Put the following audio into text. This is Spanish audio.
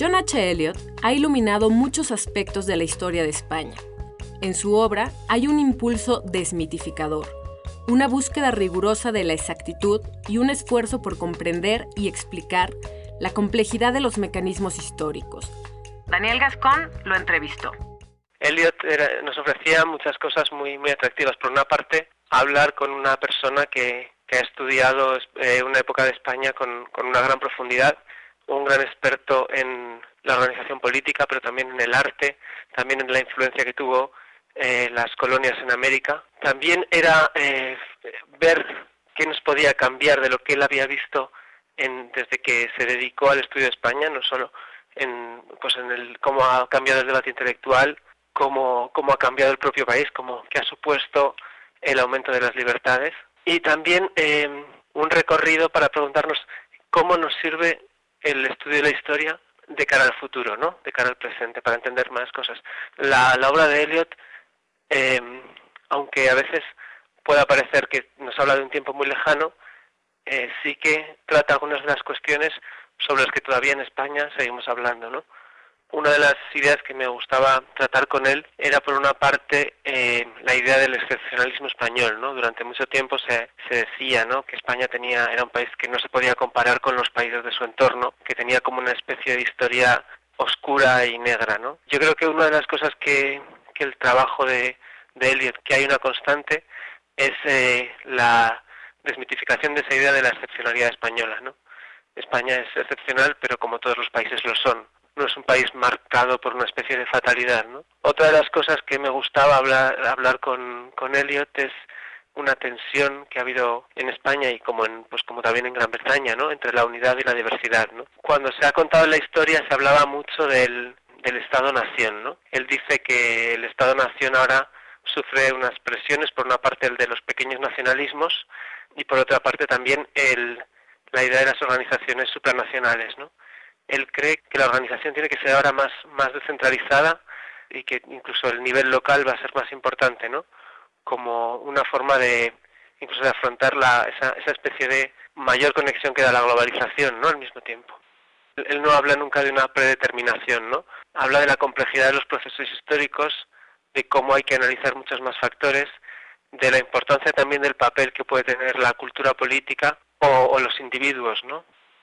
John H. Eliot ha iluminado muchos aspectos de la historia de España. En su obra hay un impulso desmitificador, una búsqueda rigurosa de la exactitud y un esfuerzo por comprender y explicar la complejidad de los mecanismos históricos. Daniel Gascón lo entrevistó. Eliot nos ofrecía muchas cosas muy, muy atractivas. Por una parte, hablar con una persona que, ha estudiado eh, una época de España con, una gran profundidad, un gran experto en la organización política, pero también en el arte, también en la influencia que tuvo eh, las colonias en América. También era eh, ver qué nos podía cambiar de lo que él había visto en, desde que se dedicó al estudio de España, no solo en, pues en el, cómo ha cambiado el debate intelectual, cómo, cómo ha cambiado el propio país, cómo que ha supuesto el aumento de las libertades y también em, un recorrido para preguntarnos cómo nos sirve el estudio de la historia de cara al futuro, ¿no? De cara al presente, para entender más cosas. La, obra de Eliot, em, aunque a veces pueda parecer que nos habla de un tiempo muy lejano, eh, sí que trata algunas de las cuestiones sobre las que todavía en España seguimos hablando, ¿no? Una de las ideas que me gustaba tratar con él era por una parte eh, la idea del excepcionalismo español no durante mucho tiempo se, se decía no que España tenía era un país que no se podía comparar con los países de su entorno que tenía como una especie de historia oscura y negra no yo creo que una de las cosas que, que el trabajo de, de Eliot que hay una constante es eh, la desmitificación de esa idea de la excepcionalidad española no España es excepcional pero como todos los países lo son no es un país marcado por una especie de fatalidad. ¿no? Otra de las cosas que me gustaba hablar, hablar con, con Elliot es una tensión que ha habido en España y como en, pues como también en Gran Bretaña, ¿no? entre la unidad y la diversidad. ¿no? Cuando se ha contado la historia se hablaba mucho del, del Estado-Nación. ¿no? Él dice que el Estado-Nación ahora sufre unas presiones, por una parte el de los pequeños nacionalismos y por otra parte también el, la idea de las organizaciones supranacionales. ¿no? Él cree que la organización tiene que ser ahora más, más descentralizada y que incluso el nivel local va a ser más importante, ¿no? Como una forma de incluso de afrontar la, esa, esa especie de mayor conexión que da la globalización, ¿no? Al mismo tiempo. Él no habla nunca de una predeterminación, ¿no? Habla de la complejidad de los procesos históricos, de cómo hay que analizar muchos más factores, de la importancia también del papel que puede tener la cultura política o, o los individuos, ¿no?